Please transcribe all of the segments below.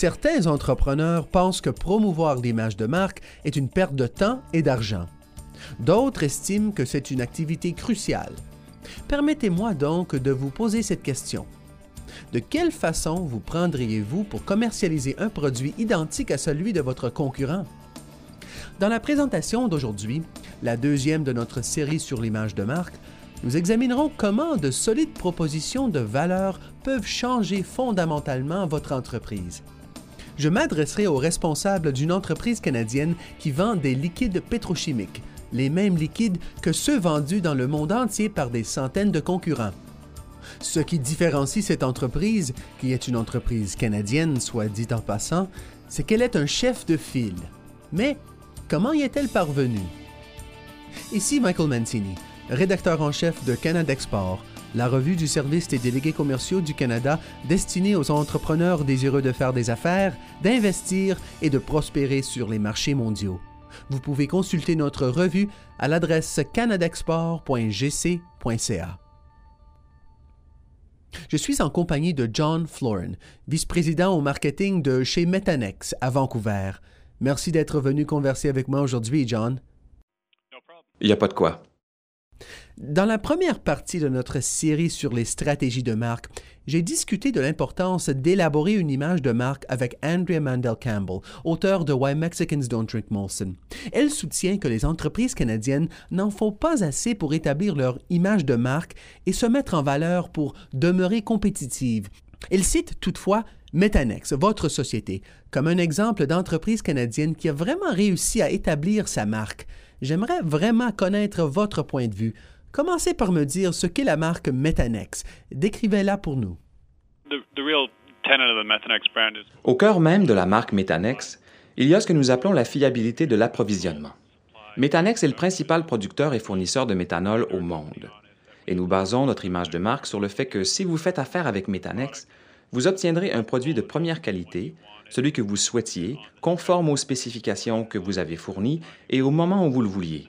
Certains entrepreneurs pensent que promouvoir l'image de marque est une perte de temps et d'argent. D'autres estiment que c'est une activité cruciale. Permettez-moi donc de vous poser cette question. De quelle façon vous prendriez-vous pour commercialiser un produit identique à celui de votre concurrent? Dans la présentation d'aujourd'hui, la deuxième de notre série sur l'image de marque, nous examinerons comment de solides propositions de valeur peuvent changer fondamentalement votre entreprise. Je m'adresserai aux responsables d'une entreprise canadienne qui vend des liquides pétrochimiques, les mêmes liquides que ceux vendus dans le monde entier par des centaines de concurrents. Ce qui différencie cette entreprise, qui est une entreprise canadienne, soit dit en passant, c'est qu'elle est un chef de file. Mais comment y est-elle parvenue? Ici Michael Mancini, rédacteur en chef de Canada Export, la revue du service des délégués commerciaux du Canada destinée aux entrepreneurs désireux de faire des affaires, d'investir et de prospérer sur les marchés mondiaux. Vous pouvez consulter notre revue à l'adresse canadexport.gc.ca. Je suis en compagnie de John Florin, vice-président au marketing de chez Metanex à Vancouver. Merci d'être venu converser avec moi aujourd'hui, John. Il n'y a pas de quoi. Dans la première partie de notre série sur les stratégies de marque, j'ai discuté de l'importance d'élaborer une image de marque avec Andrea Mandel Campbell, auteure de Why Mexicans Don't Drink Molson. Elle soutient que les entreprises canadiennes n'en font pas assez pour établir leur image de marque et se mettre en valeur pour demeurer compétitives. Elle cite toutefois Metanex, votre société, comme un exemple d'entreprise canadienne qui a vraiment réussi à établir sa marque. J'aimerais vraiment connaître votre point de vue. Commencez par me dire ce qu'est la marque Metanex. Décrivez-la pour nous. Au cœur même de la marque Metanex, il y a ce que nous appelons la fiabilité de l'approvisionnement. Metanex est le principal producteur et fournisseur de méthanol au monde. Et nous basons notre image de marque sur le fait que si vous faites affaire avec Metanex, vous obtiendrez un produit de première qualité, celui que vous souhaitiez, conforme aux spécifications que vous avez fournies et au moment où vous le vouliez.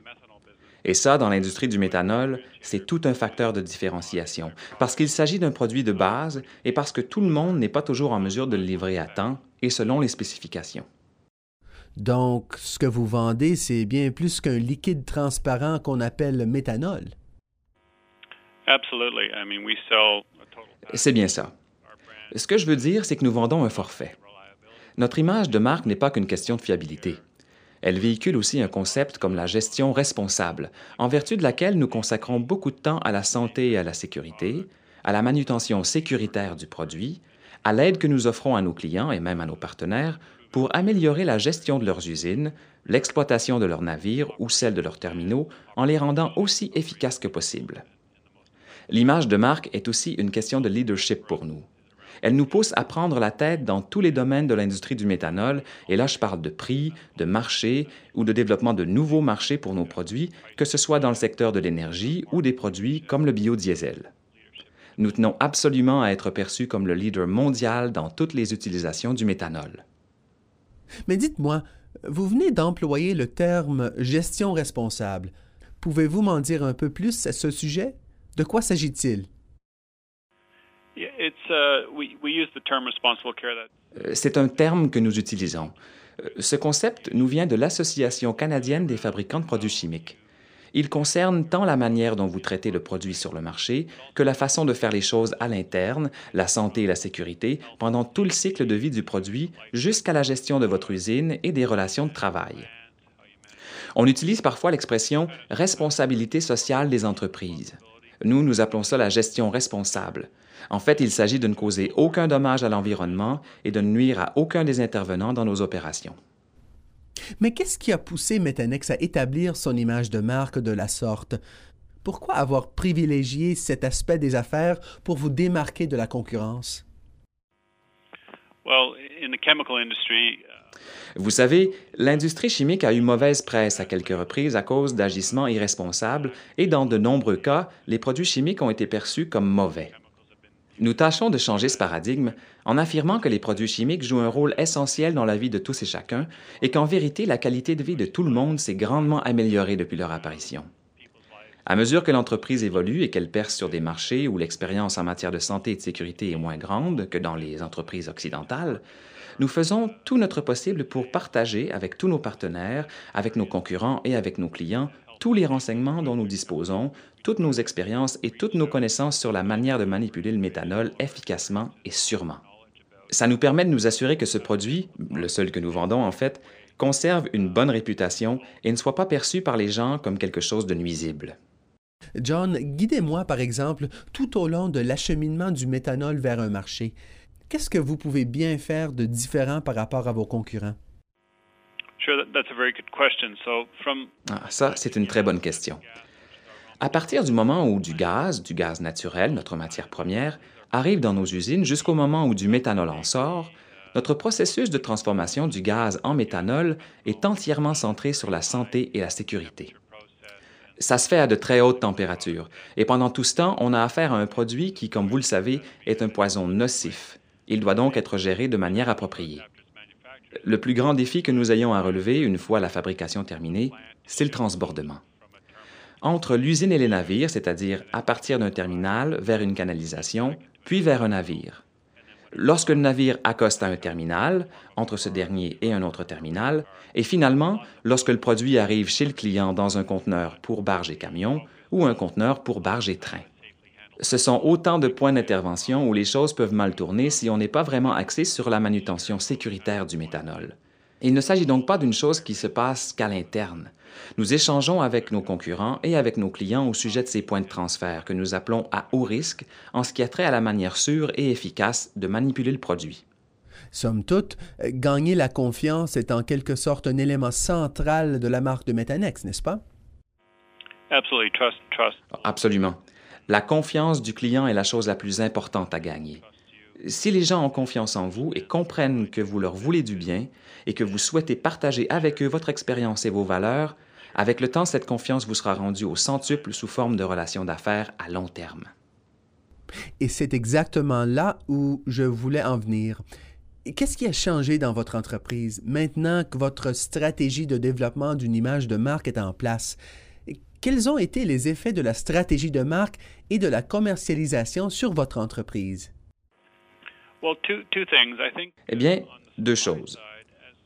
Et ça, dans l'industrie du méthanol, c'est tout un facteur de différenciation, parce qu'il s'agit d'un produit de base et parce que tout le monde n'est pas toujours en mesure de le livrer à temps et selon les spécifications. Donc, ce que vous vendez, c'est bien plus qu'un liquide transparent qu'on appelle le méthanol? C'est bien ça. Ce que je veux dire, c'est que nous vendons un forfait. Notre image de marque n'est pas qu'une question de fiabilité. Elle véhicule aussi un concept comme la gestion responsable, en vertu de laquelle nous consacrons beaucoup de temps à la santé et à la sécurité, à la manutention sécuritaire du produit, à l'aide que nous offrons à nos clients et même à nos partenaires pour améliorer la gestion de leurs usines, l'exploitation de leurs navires ou celle de leurs terminaux en les rendant aussi efficaces que possible. L'image de marque est aussi une question de leadership pour nous. Elle nous pousse à prendre la tête dans tous les domaines de l'industrie du méthanol, et là je parle de prix, de marché ou de développement de nouveaux marchés pour nos produits, que ce soit dans le secteur de l'énergie ou des produits comme le biodiesel. Nous tenons absolument à être perçus comme le leader mondial dans toutes les utilisations du méthanol. Mais dites-moi, vous venez d'employer le terme gestion responsable. Pouvez-vous m'en dire un peu plus à ce sujet? De quoi s'agit-il? C'est un terme que nous utilisons. Euh, ce concept nous vient de l'Association canadienne des fabricants de produits chimiques. Il concerne tant la manière dont vous traitez le produit sur le marché que la façon de faire les choses à l'interne, la santé et la sécurité, pendant tout le cycle de vie du produit jusqu'à la gestion de votre usine et des relations de travail. On utilise parfois l'expression responsabilité sociale des entreprises. Nous, nous appelons ça la gestion responsable. En fait, il s'agit de ne causer aucun dommage à l'environnement et de ne nuire à aucun des intervenants dans nos opérations. Mais qu'est-ce qui a poussé Metanex à établir son image de marque de la sorte? Pourquoi avoir privilégié cet aspect des affaires pour vous démarquer de la concurrence? Uh, vous savez, l'industrie chimique a eu mauvaise presse à quelques reprises à cause d'agissements irresponsables et dans de nombreux cas, les produits chimiques ont été perçus comme mauvais. Nous tâchons de changer ce paradigme en affirmant que les produits chimiques jouent un rôle essentiel dans la vie de tous et chacun et qu'en vérité, la qualité de vie de tout le monde s'est grandement améliorée depuis leur apparition. À mesure que l'entreprise évolue et qu'elle perce sur des marchés où l'expérience en matière de santé et de sécurité est moins grande que dans les entreprises occidentales, nous faisons tout notre possible pour partager avec tous nos partenaires, avec nos concurrents et avec nos clients tous les renseignements dont nous disposons, toutes nos expériences et toutes nos connaissances sur la manière de manipuler le méthanol efficacement et sûrement. Ça nous permet de nous assurer que ce produit, le seul que nous vendons en fait, conserve une bonne réputation et ne soit pas perçu par les gens comme quelque chose de nuisible. John, guidez-moi par exemple tout au long de l'acheminement du méthanol vers un marché. Qu'est-ce que vous pouvez bien faire de différent par rapport à vos concurrents? Ah, ça, c'est une très bonne question. À partir du moment où du gaz, du gaz naturel, notre matière première, arrive dans nos usines jusqu'au moment où du méthanol en sort, notre processus de transformation du gaz en méthanol est entièrement centré sur la santé et la sécurité. Ça se fait à de très hautes températures, et pendant tout ce temps, on a affaire à un produit qui, comme vous le savez, est un poison nocif. Il doit donc être géré de manière appropriée. Le plus grand défi que nous ayons à relever une fois la fabrication terminée, c'est le transbordement. Entre l'usine et les navires, c'est-à-dire à partir d'un terminal vers une canalisation, puis vers un navire. Lorsque le navire accoste à un terminal, entre ce dernier et un autre terminal, et finalement, lorsque le produit arrive chez le client dans un conteneur pour barge et camion ou un conteneur pour barge et train. Ce sont autant de points d'intervention où les choses peuvent mal tourner si on n'est pas vraiment axé sur la manutention sécuritaire du méthanol. Il ne s'agit donc pas d'une chose qui se passe qu'à l'interne. Nous échangeons avec nos concurrents et avec nos clients au sujet de ces points de transfert que nous appelons à haut risque en ce qui a trait à la manière sûre et efficace de manipuler le produit. Somme toute, gagner la confiance est en quelque sorte un élément central de la marque de Metanex, n'est-ce pas? Absolument. La confiance du client est la chose la plus importante à gagner. Si les gens ont confiance en vous et comprennent que vous leur voulez du bien et que vous souhaitez partager avec eux votre expérience et vos valeurs, avec le temps, cette confiance vous sera rendue au centuple sous forme de relations d'affaires à long terme. Et c'est exactement là où je voulais en venir. Qu'est-ce qui a changé dans votre entreprise maintenant que votre stratégie de développement d'une image de marque est en place? Quels ont été les effets de la stratégie de marque et de la commercialisation sur votre entreprise? Eh bien, deux choses.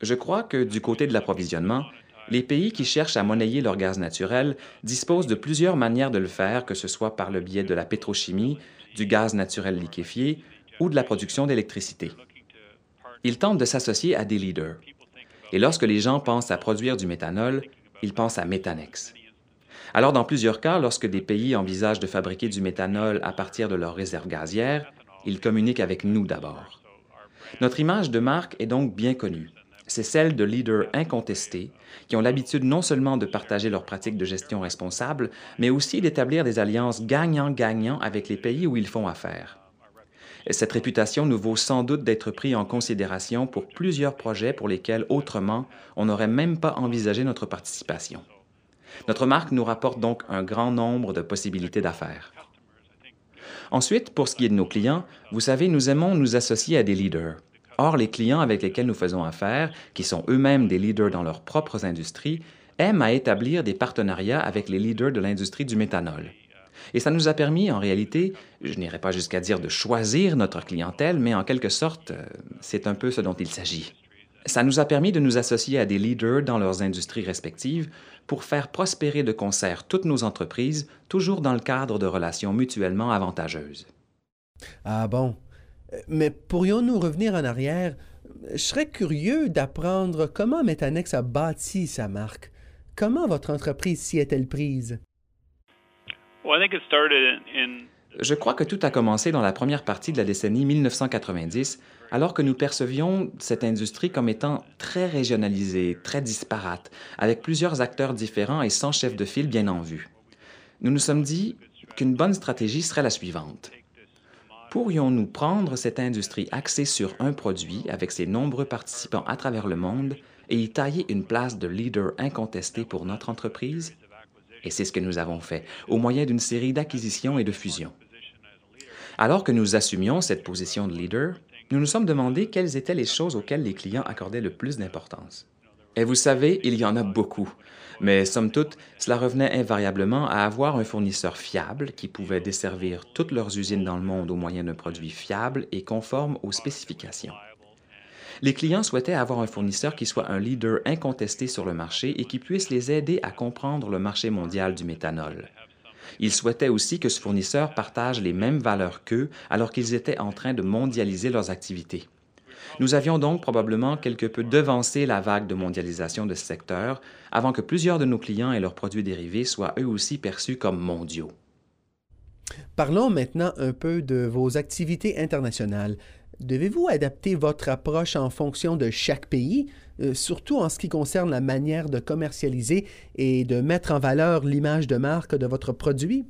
Je crois que du côté de l'approvisionnement, les pays qui cherchent à monnayer leur gaz naturel disposent de plusieurs manières de le faire, que ce soit par le biais de la pétrochimie, du gaz naturel liquéfié ou de la production d'électricité. Ils tentent de s'associer à des leaders. Et lorsque les gens pensent à produire du méthanol, ils pensent à Métanex. Alors, dans plusieurs cas, lorsque des pays envisagent de fabriquer du méthanol à partir de leurs réserves gazières, ils communiquent avec nous d'abord. Notre image de marque est donc bien connue. C'est celle de leaders incontestés qui ont l'habitude non seulement de partager leurs pratiques de gestion responsable, mais aussi d'établir des alliances gagnant-gagnant avec les pays où ils font affaire. Cette réputation nous vaut sans doute d'être pris en considération pour plusieurs projets pour lesquels autrement on n'aurait même pas envisagé notre participation. Notre marque nous rapporte donc un grand nombre de possibilités d'affaires. Ensuite, pour ce qui est de nos clients, vous savez, nous aimons nous associer à des leaders. Or, les clients avec lesquels nous faisons affaire, qui sont eux-mêmes des leaders dans leurs propres industries, aiment à établir des partenariats avec les leaders de l'industrie du méthanol. Et ça nous a permis, en réalité, je n'irai pas jusqu'à dire de choisir notre clientèle, mais en quelque sorte, euh, c'est un peu ce dont il s'agit. Ça nous a permis de nous associer à des leaders dans leurs industries respectives pour faire prospérer de concert toutes nos entreprises, toujours dans le cadre de relations mutuellement avantageuses. Ah bon? Mais pourrions-nous revenir en arrière? Je serais curieux d'apprendre comment Metanex a bâti sa marque. Comment votre entreprise s'y est-elle prise? Je crois que tout a commencé dans la première partie de la décennie 1990 alors que nous percevions cette industrie comme étant très régionalisée, très disparate, avec plusieurs acteurs différents et sans chef de file bien en vue. Nous nous sommes dit qu'une bonne stratégie serait la suivante. Pourrions-nous prendre cette industrie axée sur un produit avec ses nombreux participants à travers le monde et y tailler une place de leader incontesté pour notre entreprise? Et c'est ce que nous avons fait, au moyen d'une série d'acquisitions et de fusions. Alors que nous assumions cette position de leader, nous nous sommes demandé quelles étaient les choses auxquelles les clients accordaient le plus d'importance. Et vous savez, il y en a beaucoup. Mais somme toute, cela revenait invariablement à avoir un fournisseur fiable qui pouvait desservir toutes leurs usines dans le monde au moyen d'un produit fiable et conforme aux spécifications. Les clients souhaitaient avoir un fournisseur qui soit un leader incontesté sur le marché et qui puisse les aider à comprendre le marché mondial du méthanol. Ils souhaitaient aussi que ce fournisseur partage les mêmes valeurs qu'eux alors qu'ils étaient en train de mondialiser leurs activités. Nous avions donc probablement quelque peu devancé la vague de mondialisation de ce secteur avant que plusieurs de nos clients et leurs produits dérivés soient eux aussi perçus comme mondiaux. Parlons maintenant un peu de vos activités internationales. Devez-vous adapter votre approche en fonction de chaque pays, euh, surtout en ce qui concerne la manière de commercialiser et de mettre en valeur l'image de marque de votre produit?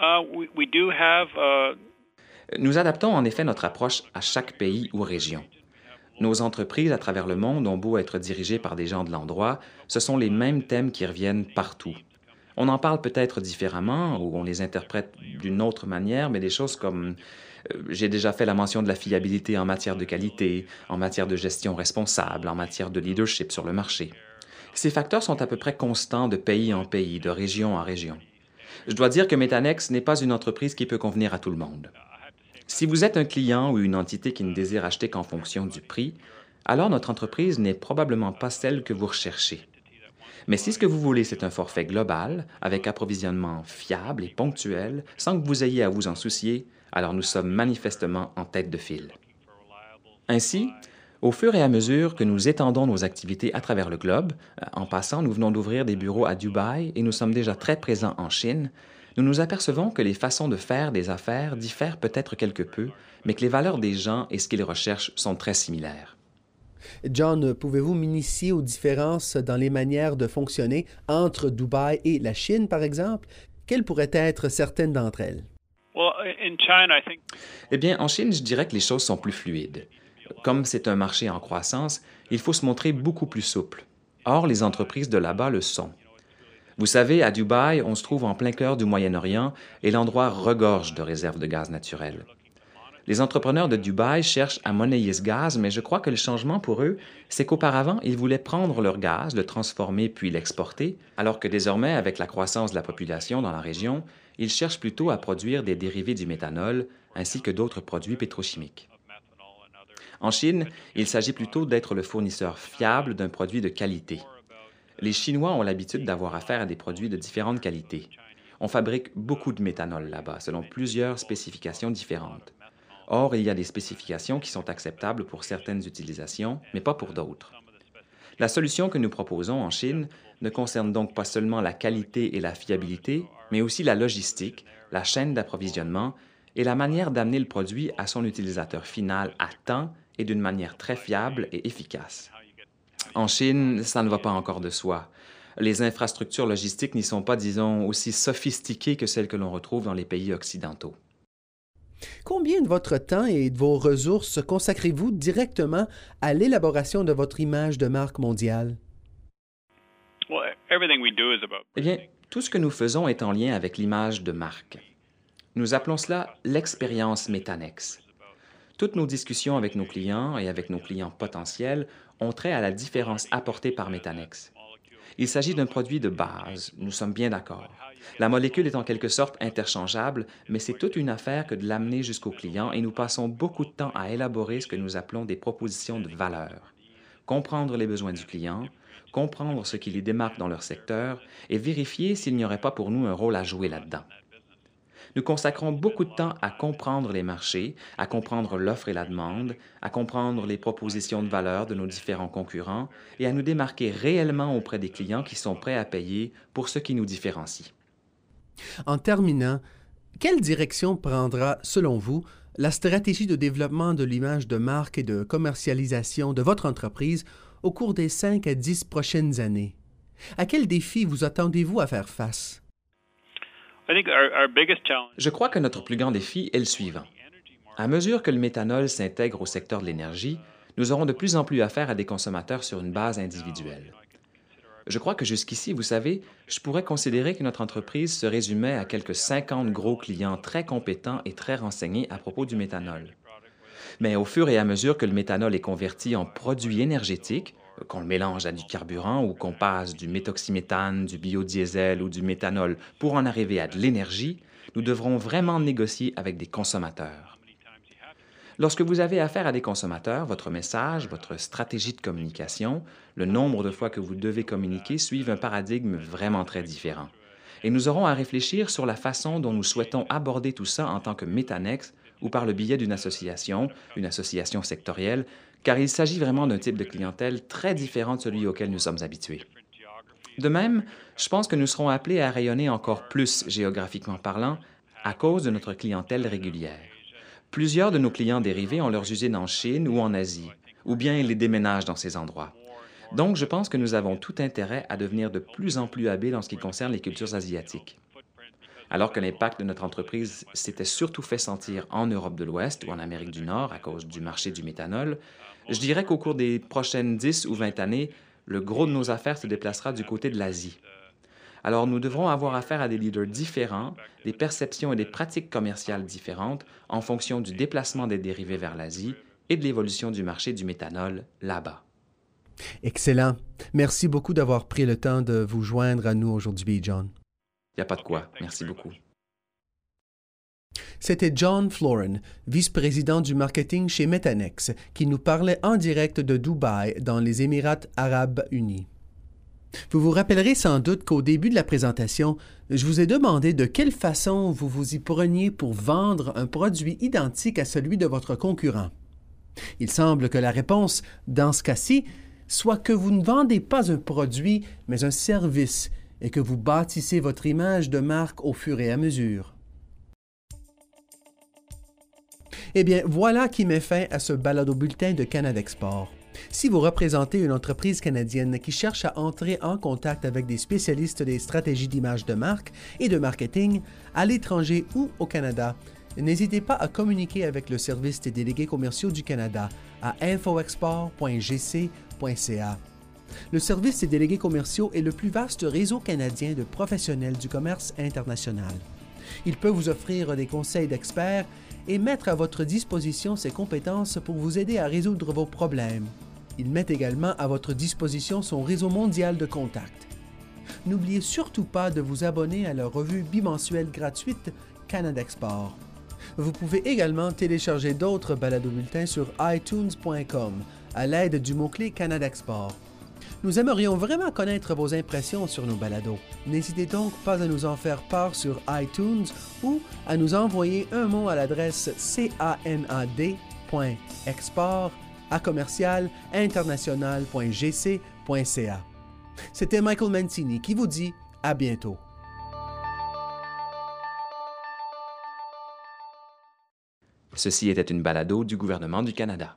Uh, uh, Nous adaptons en effet notre approche à chaque pays ou région. Nos entreprises à travers le monde ont beau être dirigées par des gens de l'endroit, ce sont les mêmes thèmes qui reviennent partout. On en parle peut-être différemment ou on les interprète d'une autre manière, mais des choses comme euh, j'ai déjà fait la mention de la fiabilité en matière de qualité, en matière de gestion responsable, en matière de leadership sur le marché. Ces facteurs sont à peu près constants de pays en pays, de région en région. Je dois dire que Metanex n'est pas une entreprise qui peut convenir à tout le monde. Si vous êtes un client ou une entité qui ne désire acheter qu'en fonction du prix, alors notre entreprise n'est probablement pas celle que vous recherchez. Mais si ce que vous voulez, c'est un forfait global, avec approvisionnement fiable et ponctuel, sans que vous ayez à vous en soucier, alors nous sommes manifestement en tête de file. Ainsi, au fur et à mesure que nous étendons nos activités à travers le globe, euh, en passant, nous venons d'ouvrir des bureaux à Dubaï et nous sommes déjà très présents en Chine, nous nous apercevons que les façons de faire des affaires diffèrent peut-être quelque peu, mais que les valeurs des gens et ce qu'ils recherchent sont très similaires. John, pouvez-vous m'initier aux différences dans les manières de fonctionner entre Dubaï et la Chine, par exemple? Quelles pourraient être certaines d'entre elles? Eh bien, en Chine, je dirais que les choses sont plus fluides. Comme c'est un marché en croissance, il faut se montrer beaucoup plus souple. Or, les entreprises de là-bas le sont. Vous savez, à Dubaï, on se trouve en plein cœur du Moyen-Orient et l'endroit regorge de réserves de gaz naturel. Les entrepreneurs de Dubaï cherchent à monnayer ce gaz, mais je crois que le changement pour eux, c'est qu'auparavant, ils voulaient prendre leur gaz, le transformer puis l'exporter, alors que désormais, avec la croissance de la population dans la région, ils cherchent plutôt à produire des dérivés du méthanol ainsi que d'autres produits pétrochimiques. En Chine, il s'agit plutôt d'être le fournisseur fiable d'un produit de qualité. Les Chinois ont l'habitude d'avoir affaire à des produits de différentes qualités. On fabrique beaucoup de méthanol là-bas, selon plusieurs spécifications différentes. Or, il y a des spécifications qui sont acceptables pour certaines utilisations, mais pas pour d'autres. La solution que nous proposons en Chine ne concerne donc pas seulement la qualité et la fiabilité, mais aussi la logistique, la chaîne d'approvisionnement et la manière d'amener le produit à son utilisateur final à temps et d'une manière très fiable et efficace. En Chine, ça ne va pas encore de soi. Les infrastructures logistiques n'y sont pas, disons, aussi sophistiquées que celles que l'on retrouve dans les pays occidentaux. Combien de votre temps et de vos ressources consacrez-vous directement à l'élaboration de votre image de marque mondiale? Eh bien, tout ce que nous faisons est en lien avec l'image de marque. Nous appelons cela l'expérience Métanex. Toutes nos discussions avec nos clients et avec nos clients potentiels ont trait à la différence apportée par Métanex. Il s'agit d'un produit de base, nous sommes bien d'accord. La molécule est en quelque sorte interchangeable, mais c'est toute une affaire que de l'amener jusqu'au client et nous passons beaucoup de temps à élaborer ce que nous appelons des propositions de valeur. Comprendre les besoins du client, comprendre ce qui les démarque dans leur secteur et vérifier s'il n'y aurait pas pour nous un rôle à jouer là-dedans. Nous consacrons beaucoup de temps à comprendre les marchés, à comprendre l'offre et la demande, à comprendre les propositions de valeur de nos différents concurrents et à nous démarquer réellement auprès des clients qui sont prêts à payer pour ce qui nous différencie. En terminant, quelle direction prendra, selon vous, la stratégie de développement de l'image de marque et de commercialisation de votre entreprise au cours des cinq à dix prochaines années? À quels défis vous attendez-vous à faire face? Je crois que notre plus grand défi est le suivant. À mesure que le méthanol s'intègre au secteur de l'énergie, nous aurons de plus en plus affaire à des consommateurs sur une base individuelle. Je crois que jusqu'ici, vous savez, je pourrais considérer que notre entreprise se résumait à quelques 50 gros clients très compétents et très renseignés à propos du méthanol. Mais au fur et à mesure que le méthanol est converti en produit énergétique, qu'on le mélange à du carburant ou qu'on passe du méthoxyméthane, du biodiesel ou du méthanol pour en arriver à de l'énergie, nous devrons vraiment négocier avec des consommateurs. Lorsque vous avez affaire à des consommateurs, votre message, votre stratégie de communication, le nombre de fois que vous devez communiquer suivent un paradigme vraiment très différent. Et nous aurons à réfléchir sur la façon dont nous souhaitons aborder tout ça en tant que métanex ou par le biais d'une association, une association sectorielle, car il s'agit vraiment d'un type de clientèle très différent de celui auquel nous sommes habitués. De même, je pense que nous serons appelés à rayonner encore plus géographiquement parlant à cause de notre clientèle régulière. Plusieurs de nos clients dérivés ont leurs usines en Chine ou en Asie, ou bien ils les déménagent dans ces endroits. Donc, je pense que nous avons tout intérêt à devenir de plus en plus habiles en ce qui concerne les cultures asiatiques. Alors que l'impact de notre entreprise s'était surtout fait sentir en Europe de l'Ouest ou en Amérique du Nord à cause du marché du méthanol, je dirais qu'au cours des prochaines 10 ou 20 années, le gros de nos affaires se déplacera du côté de l'Asie. Alors nous devrons avoir affaire à des leaders différents, des perceptions et des pratiques commerciales différentes en fonction du déplacement des dérivés vers l'Asie et de l'évolution du marché du méthanol là-bas. Excellent. Merci beaucoup d'avoir pris le temps de vous joindre à nous aujourd'hui, John. Il n'y a pas de quoi. Merci beaucoup. C'était John Florin, vice-président du marketing chez Metanex, qui nous parlait en direct de Dubaï, dans les Émirats arabes unis. Vous vous rappellerez sans doute qu'au début de la présentation, je vous ai demandé de quelle façon vous vous y preniez pour vendre un produit identique à celui de votre concurrent. Il semble que la réponse, dans ce cas-ci, soit que vous ne vendez pas un produit, mais un service, et que vous bâtissez votre image de marque au fur et à mesure. Eh bien, voilà qui met fin à ce balado bulletin de Canada Export. Si vous représentez une entreprise canadienne qui cherche à entrer en contact avec des spécialistes des stratégies d'image de marque et de marketing à l'étranger ou au Canada, n'hésitez pas à communiquer avec le service des délégués commerciaux du Canada à Le service des délégués commerciaux est le plus vaste réseau canadien de professionnels du commerce international. Il peut vous offrir des conseils d'experts et mettre à votre disposition ses compétences pour vous aider à résoudre vos problèmes. Il met également à votre disposition son réseau mondial de contacts. N'oubliez surtout pas de vous abonner à leur revue bimensuelle gratuite Canada Export. Vous pouvez également télécharger d'autres balados-bulletins sur iTunes.com à l'aide du mot-clé Canada Export. Nous aimerions vraiment connaître vos impressions sur nos balados. N'hésitez donc pas à nous en faire part sur iTunes ou à nous envoyer un mot à l'adresse canad.export à commercial international.gc.ca. C'était Michael Mancini qui vous dit à bientôt. Ceci était une balado du gouvernement du Canada.